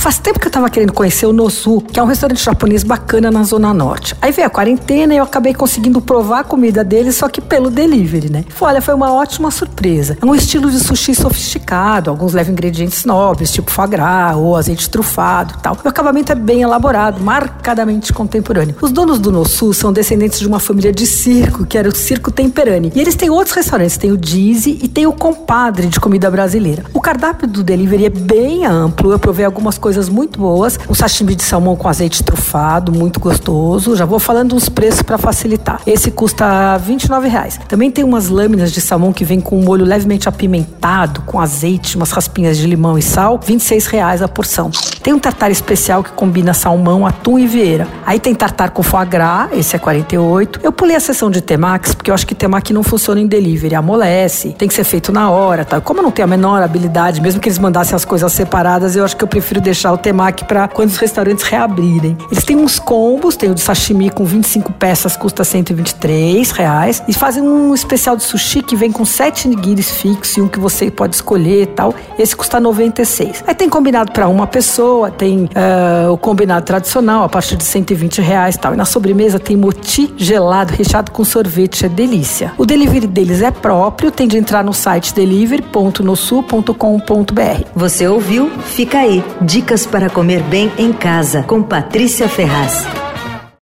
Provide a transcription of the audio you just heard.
Faz tempo que eu tava querendo conhecer o Nosu, que é um restaurante japonês bacana na Zona Norte. Aí veio a quarentena e eu acabei conseguindo provar a comida dele, só que pelo delivery, né? Olha, foi uma ótima surpresa. É um estilo de sushi sofisticado, alguns levam ingredientes nobres, tipo foie gras ou azeite trufado e tal. O acabamento é bem elaborado, marcadamente contemporâneo. Os donos do Nosu são descendentes de uma família de circo, que era o Circo Temperani. E eles têm outros restaurantes, tem o Dizzy e tem o Compadre de comida brasileira. O cardápio do delivery é bem amplo, eu provei algumas coisas muito boas. Um sashimi de salmão com azeite trufado, muito gostoso. Já vou falando os preços para facilitar. Esse custa 29 reais. Também tem umas lâminas de salmão que vem com um molho levemente apimentado, com azeite, umas raspinhas de limão e sal, 26 reais a porção. Tem um tartar especial que combina salmão, atum e vieira. Aí tem tartar com foie gras, esse é 48. Eu pulei a sessão de temaki porque eu acho que temaki não funciona em delivery, amolece, tem que ser feito na hora, tá? Como eu não tenho a menor habilidade, mesmo que eles mandassem as coisas separadas, eu acho que eu prefiro deixar o temaki para quando os restaurantes reabrirem. Eles têm uns combos, tem o de sashimi com 25 peças, custa 123 reais. E fazem um especial de sushi que vem com sete nigiris fixos e um que você pode escolher e tal. Esse custa 96. Aí tem combinado para uma pessoa, tem uh, o combinado tradicional a partir de 120 reais e tal. E na sobremesa tem moti gelado recheado com sorvete, é delícia. O delivery deles é próprio, tem de entrar no site delivery.nosul.com.br. Você ouviu? Fica aí. Dicas para comer bem em casa com Patrícia Ferraz.